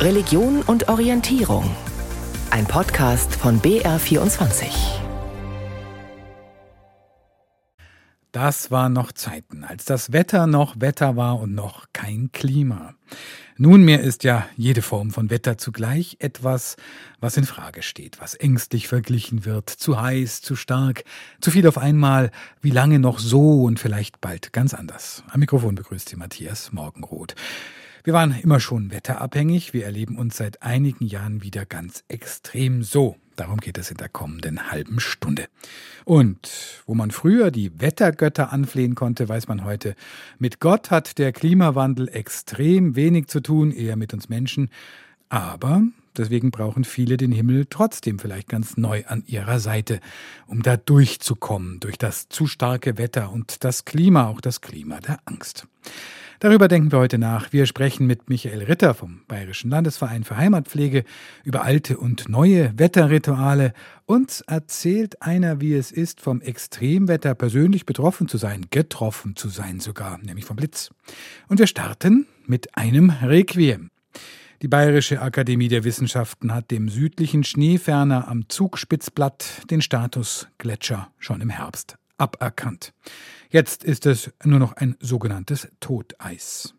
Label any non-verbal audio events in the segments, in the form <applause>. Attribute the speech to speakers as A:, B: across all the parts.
A: Religion und Orientierung. Ein Podcast von BR24.
B: Das waren noch Zeiten, als das Wetter noch Wetter war und noch kein Klima. Nunmehr ist ja jede Form von Wetter zugleich etwas, was in Frage steht, was ängstlich verglichen wird, zu heiß, zu stark, zu viel auf einmal, wie lange noch so und vielleicht bald ganz anders. Am Mikrofon begrüßt Sie Matthias Morgenroth. Wir waren immer schon wetterabhängig. Wir erleben uns seit einigen Jahren wieder ganz extrem so. Darum geht es in der kommenden halben Stunde. Und wo man früher die Wettergötter anflehen konnte, weiß man heute, mit Gott hat der Klimawandel extrem wenig zu tun, eher mit uns Menschen. Aber deswegen brauchen viele den Himmel trotzdem vielleicht ganz neu an ihrer Seite, um da durchzukommen durch das zu starke Wetter und das Klima, auch das Klima der Angst. Darüber denken wir heute nach. Wir sprechen mit Michael Ritter vom Bayerischen Landesverein für Heimatpflege über alte und neue Wetterrituale. Uns erzählt einer, wie es ist, vom Extremwetter persönlich betroffen zu sein, getroffen zu sein sogar, nämlich vom Blitz. Und wir starten mit einem Requiem. Die Bayerische Akademie der Wissenschaften hat dem südlichen Schneeferner am Zugspitzblatt den Status Gletscher schon im Herbst aberkannt. Jetzt ist es nur noch ein sogenanntes Toteis.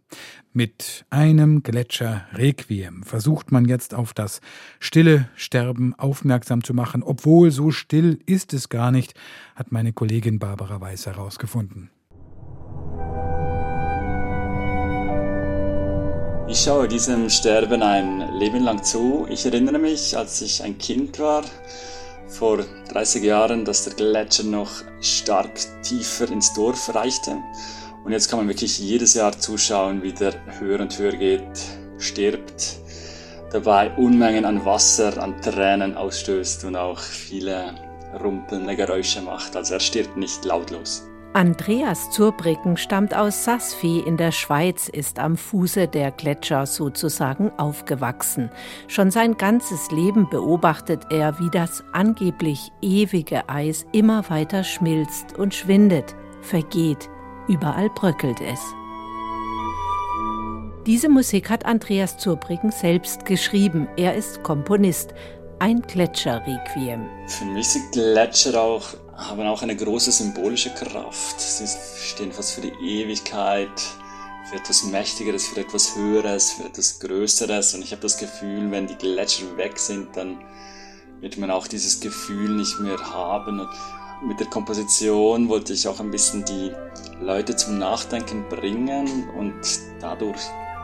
B: Mit einem Gletscher Requiem versucht man jetzt auf das stille Sterben aufmerksam zu machen, obwohl so still ist es gar nicht, hat meine Kollegin Barbara Weiß herausgefunden.
C: Ich schaue diesem Sterben ein Leben lang zu. Ich erinnere mich, als ich ein Kind war, vor 30 Jahren, dass der Gletscher noch stark tiefer ins Dorf reichte. Und jetzt kann man wirklich jedes Jahr zuschauen, wie der höher und höher geht, stirbt, dabei Unmengen an Wasser, an Tränen ausstößt und auch viele rumpelnde Geräusche macht. Also er stirbt nicht lautlos.
D: Andreas Zurbriggen stammt aus Sassfee in der Schweiz, ist am Fuße der Gletscher sozusagen aufgewachsen. Schon sein ganzes Leben beobachtet er, wie das angeblich ewige Eis immer weiter schmilzt und schwindet, vergeht. Überall bröckelt es. Diese Musik hat Andreas Zurbriggen selbst geschrieben. Er ist Komponist. Ein Gletscherrequiem.
C: Für mich sind Gletscher auch haben auch eine große symbolische Kraft. Sie stehen fast für die Ewigkeit, für etwas Mächtigeres, für etwas Höheres, für etwas Größeres. Und ich habe das Gefühl, wenn die Gletscher weg sind, dann wird man auch dieses Gefühl nicht mehr haben. Und mit der Komposition wollte ich auch ein bisschen die Leute zum Nachdenken bringen und dadurch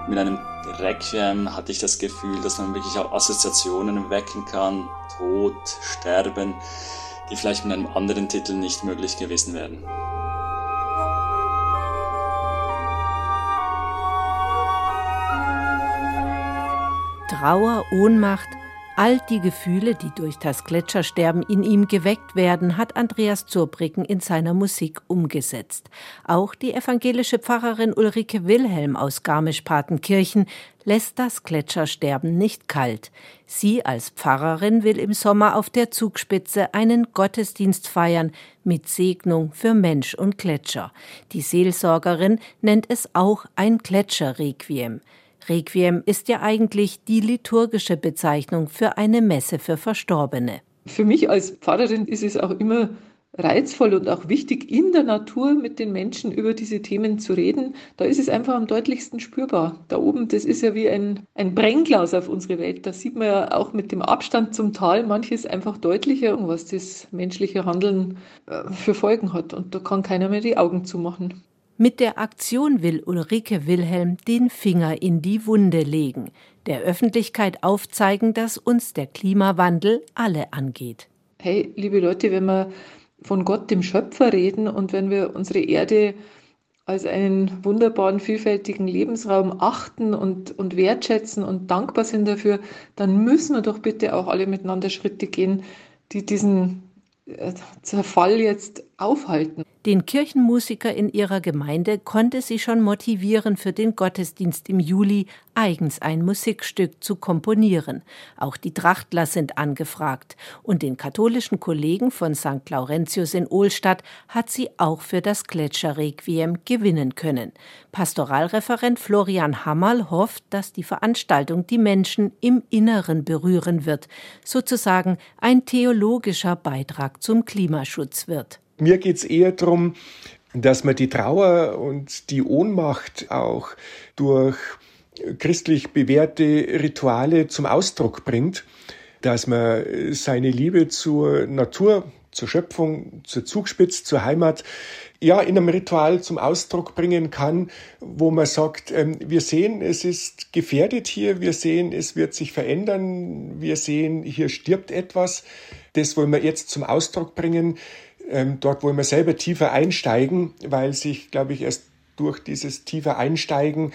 C: mit einem Requiem hatte ich das Gefühl, dass man wirklich auch Assoziationen wecken kann, Tod, Sterben die vielleicht mit einem anderen Titel nicht möglich gewesen wären.
D: Trauer, Ohnmacht, All die Gefühle, die durch das Gletschersterben in ihm geweckt werden, hat Andreas Zurbriggen in seiner Musik umgesetzt. Auch die evangelische Pfarrerin Ulrike Wilhelm aus Garmisch-Partenkirchen lässt das Gletschersterben nicht kalt. Sie als Pfarrerin will im Sommer auf der Zugspitze einen Gottesdienst feiern mit Segnung für Mensch und Gletscher. Die Seelsorgerin nennt es auch ein Gletscherrequiem. Requiem ist ja eigentlich die liturgische Bezeichnung für eine Messe für Verstorbene.
E: Für mich als Pfarrerin ist es auch immer reizvoll und auch wichtig, in der Natur mit den Menschen über diese Themen zu reden. Da ist es einfach am deutlichsten spürbar. Da oben, das ist ja wie ein, ein Brennglas auf unsere Welt. Da sieht man ja auch mit dem Abstand zum Tal manches einfach deutlicher, was das menschliche Handeln äh, für Folgen hat. Und da kann keiner mehr die Augen zumachen.
D: Mit der Aktion will Ulrike Wilhelm den Finger in die Wunde legen, der Öffentlichkeit aufzeigen, dass uns der Klimawandel alle angeht.
E: Hey, liebe Leute, wenn wir von Gott, dem Schöpfer, reden und wenn wir unsere Erde als einen wunderbaren, vielfältigen Lebensraum achten und, und wertschätzen und dankbar sind dafür, dann müssen wir doch bitte auch alle miteinander Schritte gehen, die diesen äh, Zerfall jetzt aufhalten.
D: Den Kirchenmusiker in ihrer Gemeinde konnte sie schon motivieren, für den Gottesdienst im Juli eigens ein Musikstück zu komponieren. Auch die Trachtler sind angefragt. Und den katholischen Kollegen von St. Laurentius in Ohlstadt hat sie auch für das Gletscherrequiem gewinnen können. Pastoralreferent Florian Hammerl hofft, dass die Veranstaltung die Menschen im Inneren berühren wird, sozusagen ein theologischer Beitrag zum Klimaschutz wird.
F: Mir geht es eher darum, dass man die Trauer und die Ohnmacht auch durch christlich bewährte Rituale zum Ausdruck bringt, dass man seine Liebe zur Natur, zur Schöpfung, zur Zugspitze, zur Heimat ja in einem Ritual zum Ausdruck bringen kann, wo man sagt, ähm, wir sehen, es ist gefährdet hier, wir sehen, es wird sich verändern, wir sehen, hier stirbt etwas. Das wollen wir jetzt zum Ausdruck bringen. Ähm, dort wollen wir selber tiefer einsteigen, weil sich, glaube ich, erst durch dieses tiefer Einsteigen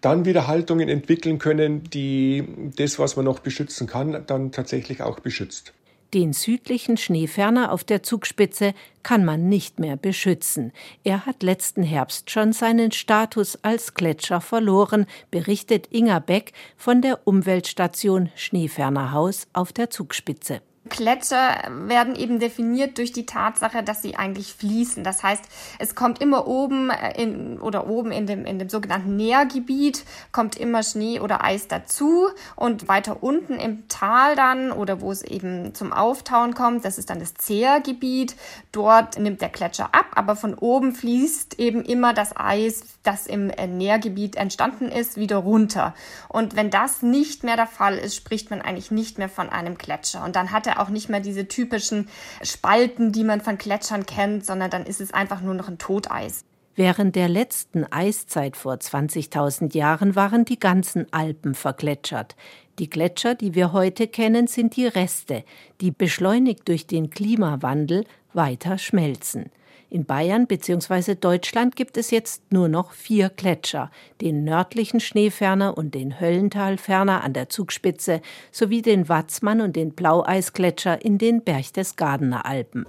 F: dann wieder Haltungen entwickeln können, die das, was man noch beschützen kann, dann tatsächlich auch beschützt.
D: Den südlichen Schneeferner auf der Zugspitze kann man nicht mehr beschützen. Er hat letzten Herbst schon seinen Status als Gletscher verloren, berichtet Inga Beck von der Umweltstation Schneefernerhaus auf der Zugspitze.
G: Gletscher werden eben definiert durch die Tatsache, dass sie eigentlich fließen. Das heißt, es kommt immer oben äh, in, oder oben in dem, in dem sogenannten Nährgebiet kommt immer Schnee oder Eis dazu und weiter unten im Tal dann oder wo es eben zum Auftauen kommt, das ist dann das Zehrgebiet. Dort nimmt der Gletscher ab, aber von oben fließt eben immer das Eis, das im äh, Nährgebiet entstanden ist, wieder runter. Und wenn das nicht mehr der Fall ist, spricht man eigentlich nicht mehr von einem Gletscher. Und dann hat er auch nicht mehr diese typischen Spalten, die man von Gletschern kennt, sondern dann ist es einfach nur noch ein Toteis.
D: Während der letzten Eiszeit vor 20.000 Jahren waren die ganzen Alpen vergletschert. Die Gletscher, die wir heute kennen, sind die Reste, die beschleunigt durch den Klimawandel weiter schmelzen. In Bayern bzw. Deutschland gibt es jetzt nur noch vier Gletscher, den nördlichen Schneeferner und den Höllentalferner an der Zugspitze sowie den Watzmann und den Blaueisgletscher in den Berchtesgadener Alpen.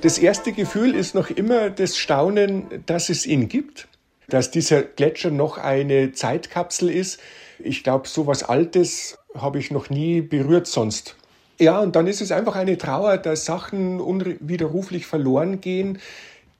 F: Das erste Gefühl ist noch immer das Staunen, dass es ihn gibt, dass dieser Gletscher noch eine Zeitkapsel ist. Ich glaube, so was Altes habe ich noch nie berührt sonst. Ja, und dann ist es einfach eine Trauer, dass Sachen unwiderruflich verloren gehen,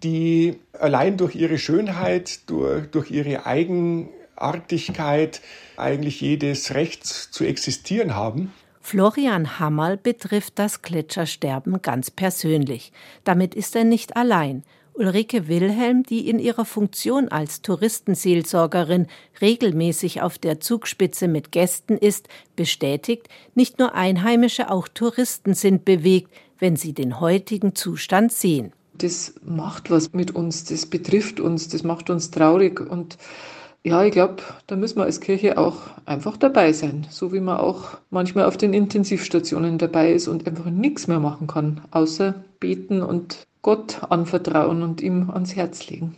F: die allein durch ihre Schönheit, durch, durch ihre Eigenartigkeit eigentlich jedes Recht zu existieren haben.
D: Florian Hammerl betrifft das Gletschersterben ganz persönlich. Damit ist er nicht allein. Ulrike Wilhelm, die in ihrer Funktion als Touristenseelsorgerin regelmäßig auf der Zugspitze mit Gästen ist, bestätigt, nicht nur Einheimische, auch Touristen sind bewegt, wenn sie den heutigen Zustand sehen.
E: Das macht was mit uns, das betrifft uns, das macht uns traurig und ja, ich glaube, da müssen wir als Kirche auch einfach dabei sein, so wie man auch manchmal auf den Intensivstationen dabei ist und einfach nichts mehr machen kann, außer beten und Gott anvertrauen und ihm ans Herz legen.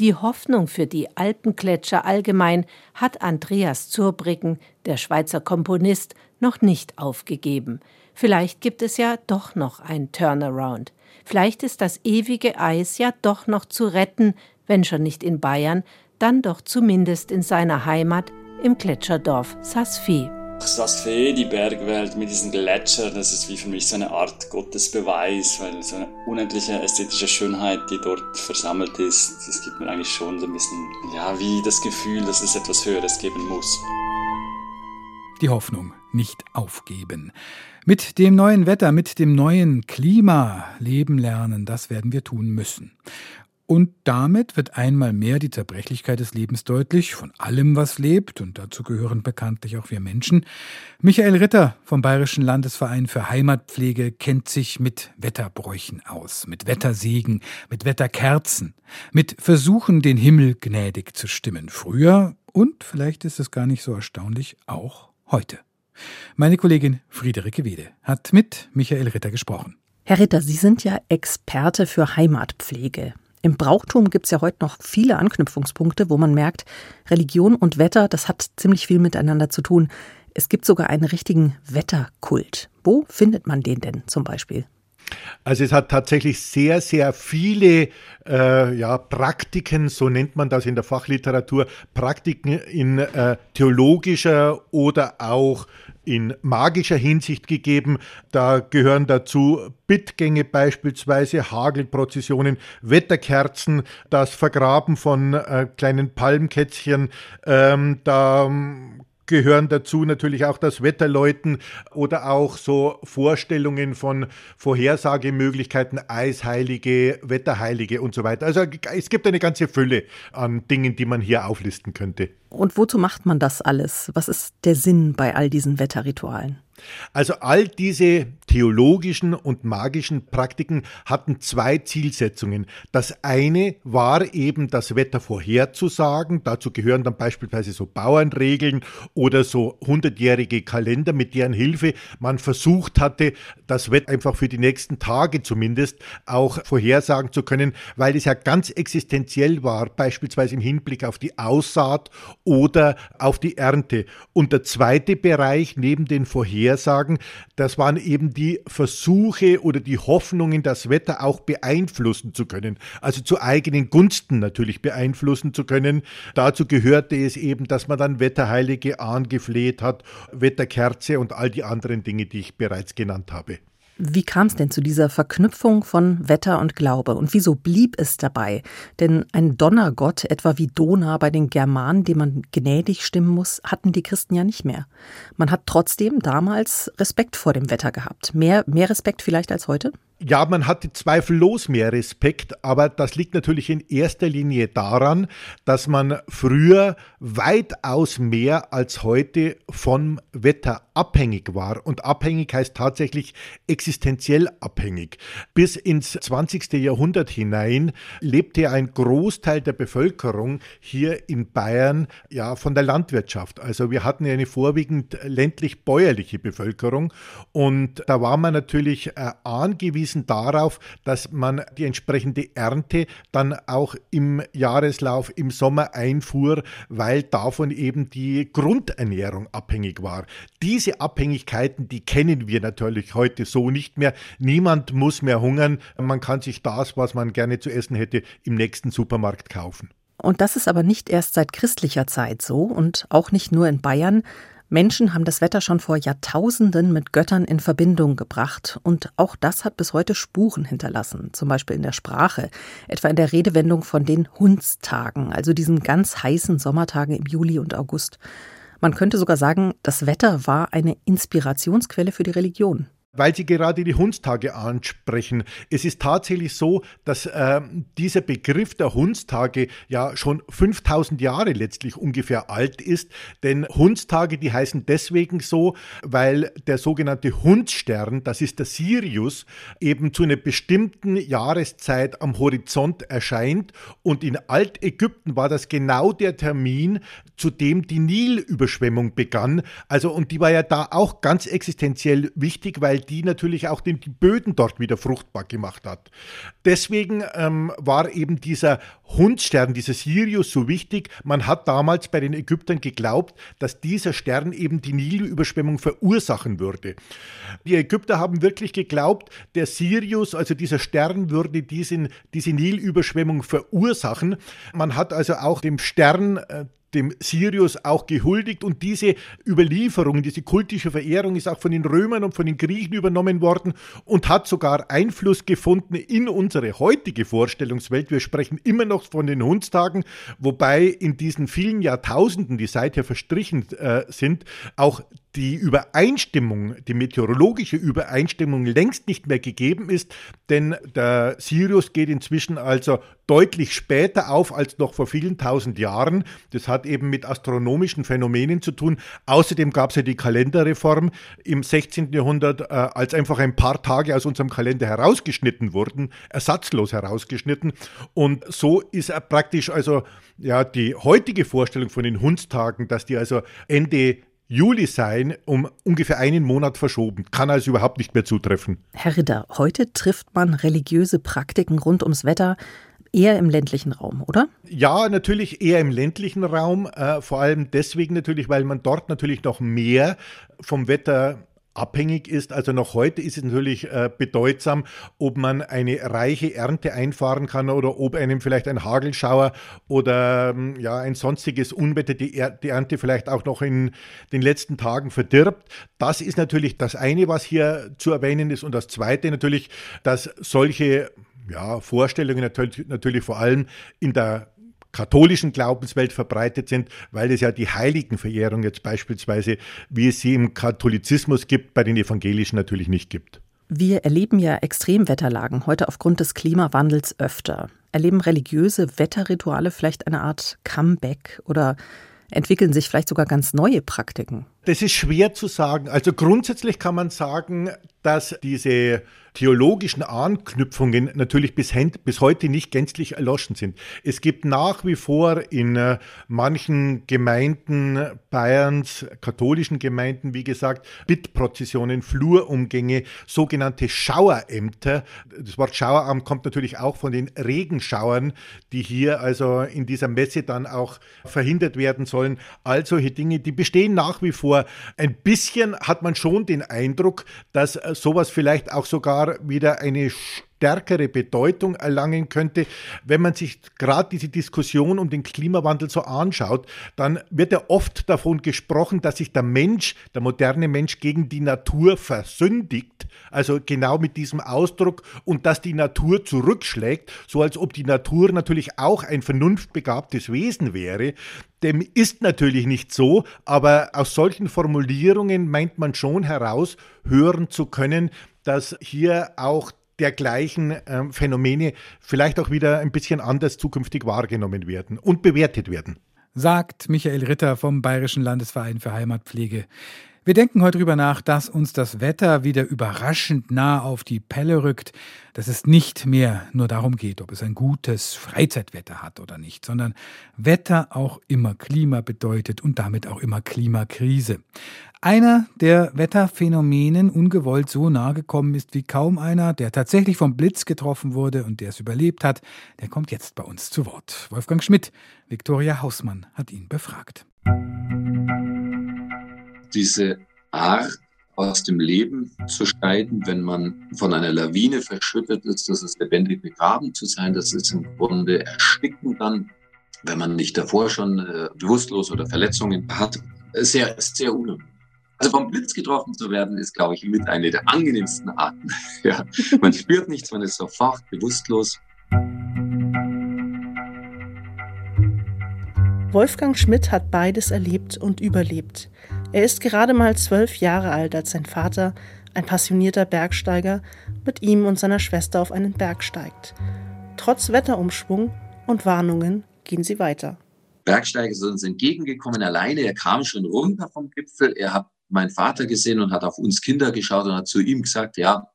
D: Die Hoffnung für die Alpengletscher allgemein hat Andreas Zurbriggen, der Schweizer Komponist, noch nicht aufgegeben. Vielleicht gibt es ja doch noch ein Turnaround. Vielleicht ist das ewige Eis ja doch noch zu retten, wenn schon nicht in Bayern, dann doch zumindest in seiner Heimat im Gletscherdorf Sasfee.
C: Sasfee, die Bergwelt mit diesen Gletschern, das ist wie für mich so eine Art Gottesbeweis, weil so eine unendliche ästhetische Schönheit, die dort versammelt ist, das gibt mir eigentlich schon so ein bisschen, ja, wie das Gefühl, dass es etwas Höheres geben muss.
B: Die Hoffnung nicht aufgeben. Mit dem neuen Wetter, mit dem neuen Klima leben lernen, das werden wir tun müssen. Und damit wird einmal mehr die Zerbrechlichkeit des Lebens deutlich, von allem, was lebt, und dazu gehören bekanntlich auch wir Menschen. Michael Ritter vom Bayerischen Landesverein für Heimatpflege kennt sich mit Wetterbräuchen aus, mit Wettersegen, mit Wetterkerzen, mit Versuchen, den Himmel gnädig zu stimmen. Früher und vielleicht ist es gar nicht so erstaunlich, auch heute. Meine Kollegin Friederike Wede hat mit Michael Ritter gesprochen.
H: Herr Ritter, Sie sind ja Experte für Heimatpflege. Im Brauchtum gibt es ja heute noch viele Anknüpfungspunkte, wo man merkt, Religion und Wetter, das hat ziemlich viel miteinander zu tun. Es gibt sogar einen richtigen Wetterkult. Wo findet man den denn zum Beispiel?
I: Also es hat tatsächlich sehr, sehr viele äh, ja, Praktiken, so nennt man das in der Fachliteratur, Praktiken in äh, theologischer oder auch in magischer Hinsicht gegeben. Da gehören dazu Bittgänge beispielsweise, Hagelprozessionen, Wetterkerzen, das Vergraben von äh, kleinen Palmkätzchen. Ähm, da gehören dazu natürlich auch das Wetterläuten oder auch so Vorstellungen von Vorhersagemöglichkeiten, Eisheilige, Wetterheilige und so weiter. Also es gibt eine ganze Fülle an Dingen, die man hier auflisten könnte.
H: Und wozu macht man das alles? Was ist der Sinn bei all diesen Wetterritualen?
I: Also all diese theologischen und magischen Praktiken hatten zwei Zielsetzungen. Das eine war eben das Wetter vorherzusagen. Dazu gehören dann beispielsweise so Bauernregeln oder so hundertjährige Kalender, mit deren Hilfe man versucht hatte, das Wetter einfach für die nächsten Tage zumindest auch vorhersagen zu können, weil es ja ganz existenziell war, beispielsweise im Hinblick auf die Aussaat oder auf die Ernte. Und der zweite Bereich neben den Vorhersagen, das waren eben die Versuche oder die Hoffnungen, das Wetter auch beeinflussen zu können. Also zu eigenen Gunsten natürlich beeinflussen zu können. Dazu gehörte es eben, dass man dann Wetterheilige angefleht hat, Wetterkerze und all die anderen Dinge, die ich bereits genannt habe.
H: Wie kam es denn zu dieser Verknüpfung von Wetter und Glaube und wieso blieb es dabei? Denn ein Donnergott, etwa wie Dona bei den Germanen, dem man gnädig stimmen muss, hatten die Christen ja nicht mehr. Man hat trotzdem damals Respekt vor dem Wetter gehabt. Mehr, mehr Respekt vielleicht als heute?
I: Ja, man hatte zweifellos mehr Respekt, aber das liegt natürlich in erster Linie daran, dass man früher weitaus mehr als heute vom Wetter abhängig war. Und abhängig heißt tatsächlich existenziell abhängig. Bis ins 20. Jahrhundert hinein lebte ein Großteil der Bevölkerung hier in Bayern ja von der Landwirtschaft. Also wir hatten eine vorwiegend ländlich-bäuerliche Bevölkerung und da war man natürlich äh, angewiesen, darauf, dass man die entsprechende Ernte dann auch im Jahreslauf im Sommer einfuhr, weil davon eben die Grundernährung abhängig war. Diese Abhängigkeiten, die kennen wir natürlich heute so nicht mehr. Niemand muss mehr hungern. Man kann sich das, was man gerne zu essen hätte, im nächsten Supermarkt kaufen.
H: Und das ist aber nicht erst seit christlicher Zeit so und auch nicht nur in Bayern. Menschen haben das Wetter schon vor Jahrtausenden mit Göttern in Verbindung gebracht und auch das hat bis heute Spuren hinterlassen, zum Beispiel in der Sprache, etwa in der Redewendung von den Hundstagen, also diesen ganz heißen Sommertagen im Juli und August. Man könnte sogar sagen, das Wetter war eine Inspirationsquelle für die Religion.
I: Weil Sie gerade die Hundstage ansprechen. Es ist tatsächlich so, dass äh, dieser Begriff der Hundstage ja schon 5000 Jahre letztlich ungefähr alt ist. Denn Hundstage, die heißen deswegen so, weil der sogenannte Hundsstern, das ist der Sirius, eben zu einer bestimmten Jahreszeit am Horizont erscheint. Und in Altägypten war das genau der Termin, zu dem die Nilüberschwemmung begann. Also, und die war ja da auch ganz existenziell wichtig, weil die natürlich auch den, die Böden dort wieder fruchtbar gemacht hat. Deswegen ähm, war eben dieser Hundstern, dieser Sirius so wichtig. Man hat damals bei den Ägyptern geglaubt, dass dieser Stern eben die Nilüberschwemmung verursachen würde. Die Ägypter haben wirklich geglaubt, der Sirius, also dieser Stern, würde diesen, diese Nilüberschwemmung verursachen. Man hat also auch dem Stern äh, dem Sirius auch gehuldigt und diese Überlieferung, diese kultische Verehrung ist auch von den Römern und von den Griechen übernommen worden und hat sogar Einfluss gefunden in unsere heutige Vorstellungswelt. Wir sprechen immer noch von den Hundstagen, wobei in diesen vielen Jahrtausenden, die seither verstrichen äh, sind, auch die Übereinstimmung, die meteorologische Übereinstimmung längst nicht mehr gegeben ist, denn der Sirius geht inzwischen also deutlich später auf als noch vor vielen tausend Jahren. Das hat eben mit astronomischen Phänomenen zu tun. Außerdem gab es ja die Kalenderreform im 16. Jahrhundert, äh, als einfach ein paar Tage aus unserem Kalender herausgeschnitten wurden, ersatzlos herausgeschnitten. Und so ist er praktisch also ja die heutige Vorstellung von den Hundstagen, dass die also Ende Juli sein, um ungefähr einen Monat verschoben. Kann also überhaupt nicht mehr zutreffen.
H: Herr Ritter, heute trifft man religiöse Praktiken rund ums Wetter Eher im ländlichen Raum, oder?
I: Ja, natürlich eher im ländlichen Raum. Äh, vor allem deswegen natürlich, weil man dort natürlich noch mehr vom Wetter abhängig ist. Also noch heute ist es natürlich äh, bedeutsam, ob man eine reiche Ernte einfahren kann oder ob einem vielleicht ein Hagelschauer oder ähm, ja ein sonstiges Unwetter die, er die Ernte vielleicht auch noch in den letzten Tagen verdirbt. Das ist natürlich das eine, was hier zu erwähnen ist. Und das zweite natürlich, dass solche ja, Vorstellungen natürlich, natürlich vor allem in der katholischen Glaubenswelt verbreitet sind, weil es ja die Heiligenverehrung jetzt beispielsweise, wie es sie im Katholizismus gibt, bei den Evangelischen natürlich nicht gibt.
H: Wir erleben ja Extremwetterlagen heute aufgrund des Klimawandels öfter. Erleben religiöse Wetterrituale vielleicht eine Art Comeback oder entwickeln sich vielleicht sogar ganz neue Praktiken?
I: Das ist schwer zu sagen. Also grundsätzlich kann man sagen, dass diese theologischen Anknüpfungen natürlich bis, bis, heute nicht gänzlich erloschen sind. Es gibt nach wie vor in äh, manchen Gemeinden Bayerns, katholischen Gemeinden, wie gesagt, Bittprozessionen, Flurumgänge, sogenannte Schauerämter. Das Wort Schaueramt kommt natürlich auch von den Regenschauern, die hier also in dieser Messe dann auch verhindert werden sollen. All solche Dinge, die bestehen nach wie vor. Ein bisschen hat man schon den Eindruck, dass äh, sowas vielleicht auch sogar wieder eine stärkere Bedeutung erlangen könnte. Wenn man sich gerade diese Diskussion um den Klimawandel so anschaut, dann wird ja oft davon gesprochen, dass sich der Mensch, der moderne Mensch gegen die Natur versündigt. Also genau mit diesem Ausdruck und dass die Natur zurückschlägt, so als ob die Natur natürlich auch ein vernunftbegabtes Wesen wäre. Dem ist natürlich nicht so, aber aus solchen Formulierungen meint man schon heraushören zu können, dass hier auch dergleichen ähm, Phänomene vielleicht auch wieder ein bisschen anders zukünftig wahrgenommen werden und bewertet werden.
B: Sagt Michael Ritter vom Bayerischen Landesverein für Heimatpflege. Wir denken heute darüber nach, dass uns das Wetter wieder überraschend nah auf die Pelle rückt, dass es nicht mehr nur darum geht, ob es ein gutes Freizeitwetter hat oder nicht, sondern Wetter auch immer Klima bedeutet und damit auch immer Klimakrise. Einer, der Wetterphänomenen ungewollt so nahe gekommen ist wie kaum einer, der tatsächlich vom Blitz getroffen wurde und der es überlebt hat, der kommt jetzt bei uns zu Wort. Wolfgang Schmidt, Viktoria Hausmann hat ihn befragt.
J: Diese Art aus dem Leben zu scheiden, wenn man von einer Lawine verschüttet ist, das ist lebendig begraben zu sein, das ist im Grunde ersticken dann, wenn man nicht davor schon äh, bewusstlos oder Verletzungen hat, sehr, sehr unangenehm. Also vom Blitz getroffen zu werden, ist, glaube ich, mit einer der angenehmsten Arten. <laughs> ja. Man spürt nichts, man ist sofort bewusstlos.
K: Wolfgang Schmidt hat beides erlebt und überlebt. Er ist gerade mal zwölf Jahre alt, als sein Vater, ein passionierter Bergsteiger, mit ihm und seiner Schwester auf einen Berg steigt. Trotz Wetterumschwung und Warnungen gehen sie weiter.
J: Bergsteiger sind uns entgegengekommen alleine. Er kam schon runter vom Gipfel. Er hat meinen Vater gesehen und hat auf uns Kinder geschaut und hat zu ihm gesagt, ja,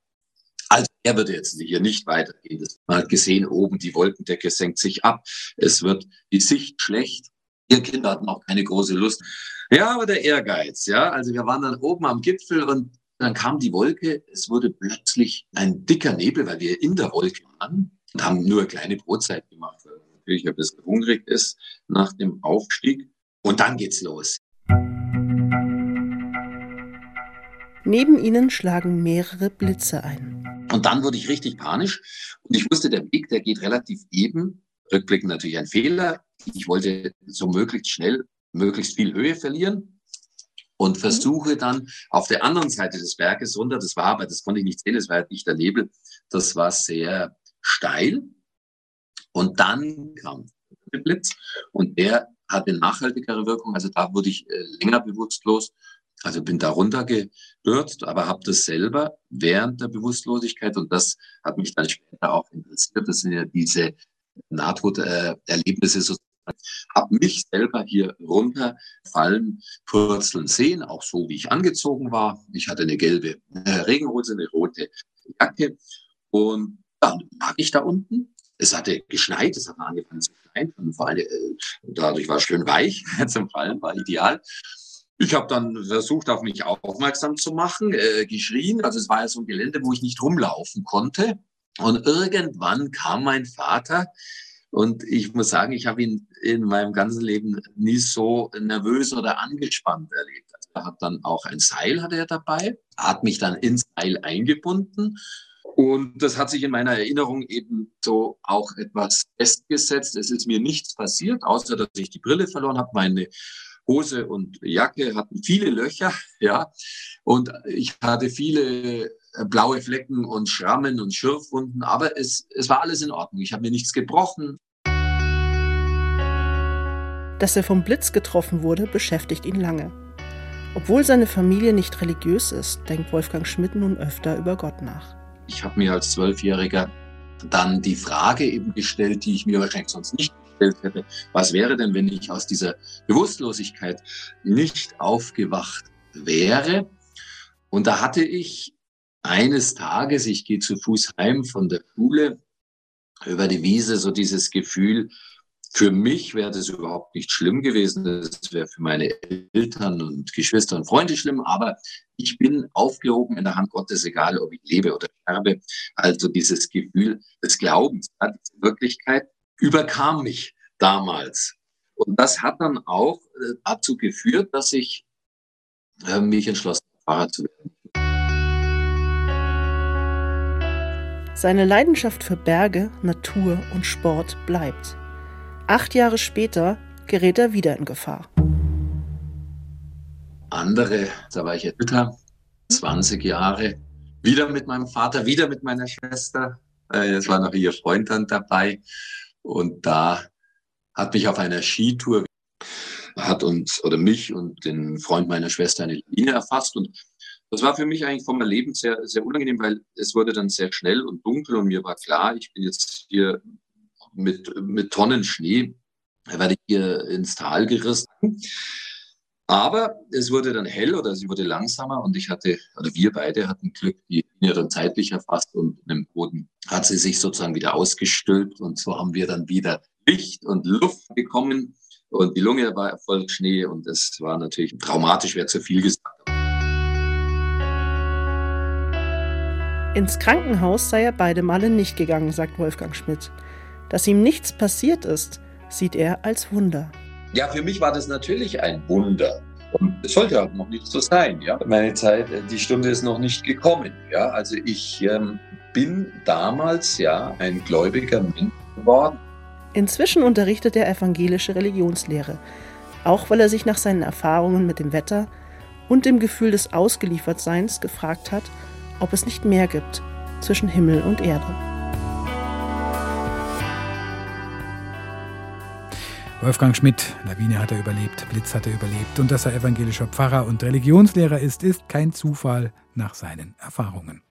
J: also er würde jetzt hier nicht weitergehen. Man hat gesehen, oben die Wolkendecke senkt sich ab. Es wird die Sicht schlecht. Ihr Kinder hatten auch keine große Lust. Ja, aber der Ehrgeiz, ja. Also wir waren dann oben am Gipfel und dann kam die Wolke. Es wurde plötzlich ein dicker Nebel, weil wir in der Wolke waren und haben nur eine kleine Brotzeit gemacht, weil natürlich ein bisschen hungrig ist nach dem Aufstieg. Und dann geht's los.
K: Neben ihnen schlagen mehrere Blitze ein.
J: Und dann wurde ich richtig panisch und ich wusste, der Weg, der geht relativ eben. Rückblickend natürlich ein Fehler. Ich wollte so möglichst schnell, möglichst viel Höhe verlieren und mhm. versuche dann auf der anderen Seite des Berges runter. Das war aber, das konnte ich nicht sehen, das war halt nicht der Nebel. Das war sehr steil. Und dann kam der Blitz und der hatte nachhaltigere Wirkung. Also da wurde ich äh, länger bewusstlos also bin da runtergestürzt, aber habe das selber während der Bewusstlosigkeit und das hat mich dann später auch interessiert. Das sind ja diese Nahtoderlebnisse sozusagen. Habe mich selber hier runterfallen, purzeln sehen, auch so wie ich angezogen war. Ich hatte eine gelbe äh, Regenhose, eine rote Jacke und dann lag ich da unten es hatte geschneit, es hat angefangen zu schneien. Und vor allem, äh, dadurch war es schön weich <laughs> zum Fallen, war ideal. Ich habe dann versucht, auf mich aufmerksam zu machen, äh, geschrien. Also es war ja so ein Gelände, wo ich nicht rumlaufen konnte. Und irgendwann kam mein Vater Und ich muss sagen, ich habe ihn in meinem ganzen Leben nie so nervös oder angespannt erlebt. Also er hat dann auch ein Seil hat er dabei, hat mich dann ins Seil eingebunden. Und das hat sich in meiner Erinnerung eben so auch etwas festgesetzt. Es ist mir nichts passiert, außer dass ich die Brille verloren habe. Meine Hose und Jacke hatten viele Löcher, <laughs> ja. Und ich hatte viele äh, blaue Flecken und Schrammen und Schürfwunden, aber es, es war alles in Ordnung. Ich habe mir nichts gebrochen.
K: Dass er vom Blitz getroffen wurde, beschäftigt ihn lange. Obwohl seine Familie nicht religiös ist, denkt Wolfgang Schmidt nun öfter über Gott nach.
J: Ich habe mir als Zwölfjähriger dann die Frage eben gestellt, die ich mir wahrscheinlich sonst nicht gestellt hätte. Was wäre denn, wenn ich aus dieser Bewusstlosigkeit nicht aufgewacht wäre? Und da hatte ich eines Tages, ich gehe zu Fuß heim von der Schule, über die Wiese so dieses Gefühl, für mich wäre das überhaupt nicht schlimm gewesen. Das wäre für meine Eltern und Geschwister und Freunde schlimm. Aber ich bin aufgehoben in der Hand Gottes, egal ob ich lebe oder sterbe. Also dieses Gefühl des Glaubens, diese Wirklichkeit überkam mich damals. Und das hat dann auch äh, dazu geführt, dass ich äh, mich entschlossen habe, Pfarrer zu werden.
K: Seine Leidenschaft für Berge, Natur und Sport bleibt. Acht Jahre später gerät er wieder in Gefahr.
J: Andere, da war ich älter, 20 Jahre, wieder mit meinem Vater, wieder mit meiner Schwester. Äh, es war noch ihr Freund dann dabei. Und da hat mich auf einer Skitour, hat uns oder mich und den Freund meiner Schwester eine Linie erfasst. Und das war für mich eigentlich vom Erleben sehr, sehr unangenehm, weil es wurde dann sehr schnell und dunkel und mir war klar, ich bin jetzt hier mit, mit Tonnen Schnee, werde ich hier ins Tal gerissen. Aber es wurde dann hell oder sie wurde langsamer und ich hatte, oder wir beide hatten Glück, die Linie dann zeitlich erfasst und im Boden hat sie sich sozusagen wieder ausgestülpt und so haben wir dann wieder Licht und Luft bekommen und die Lunge war voll Schnee und es war natürlich traumatisch, wäre zu viel gesagt.
K: Ins Krankenhaus sei er beide Male nicht gegangen, sagt Wolfgang Schmidt. Dass ihm nichts passiert ist, sieht er als Wunder.
J: Ja, für mich war das natürlich ein Wunder. Und es sollte auch noch nicht so sein. Ja? Meine Zeit, äh, die Stunde ist noch nicht gekommen. Ja? Also ich ähm, bin damals ja ein gläubiger Mensch geworden.
K: Inzwischen unterrichtet er evangelische Religionslehre, auch weil er sich nach seinen Erfahrungen mit dem Wetter und dem Gefühl des Ausgeliefertseins gefragt hat, ob es nicht mehr gibt zwischen Himmel und Erde.
B: Wolfgang Schmidt, Lawine hat er überlebt, Blitz hat er überlebt und dass er evangelischer Pfarrer und Religionslehrer ist, ist kein Zufall nach seinen Erfahrungen.